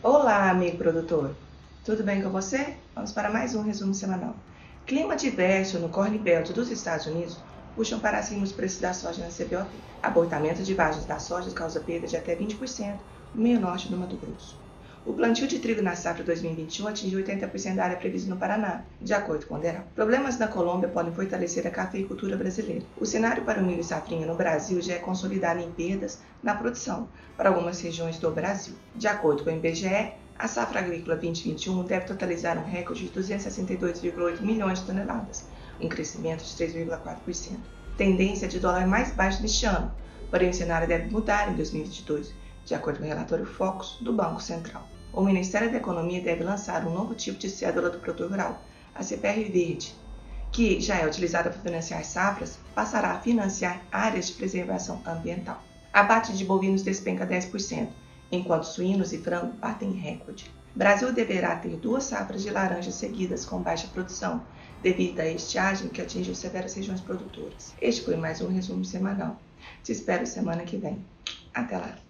Olá, amigo produtor. Tudo bem com você? Vamos para mais um resumo semanal. Clima diverso no Corn Belt dos Estados Unidos puxam para cima os preços da soja na CBOT. Abortamento de vagens da soja causa perda de até 20% no meio norte do Mato Grosso. O plantio de trigo na safra 2021 atingiu 80% da área prevista no Paraná, de acordo com o DERAL. Problemas na Colômbia podem fortalecer a cafeicultura brasileira. O cenário para o milho safrinha no Brasil já é consolidado em perdas na produção para algumas regiões do Brasil. De acordo com o IBGE, a safra agrícola 2021 deve totalizar um recorde de 262,8 milhões de toneladas, um crescimento de 3,4%. Tendência de dólar mais baixo neste ano, porém o cenário deve mudar em 2022 de acordo com o relatório Focus do Banco Central. O Ministério da Economia deve lançar um novo tipo de cédula do produtor rural, a CPR Verde, que já é utilizada para financiar safras, passará a financiar áreas de preservação ambiental. Abate de bovinos despenca 10%, enquanto suínos e frango batem recorde. Brasil deverá ter duas safras de laranja seguidas com baixa produção, devido à estiagem que atinge severas regiões produtoras. Este foi mais um resumo semanal. Te espero semana que vem. Até lá!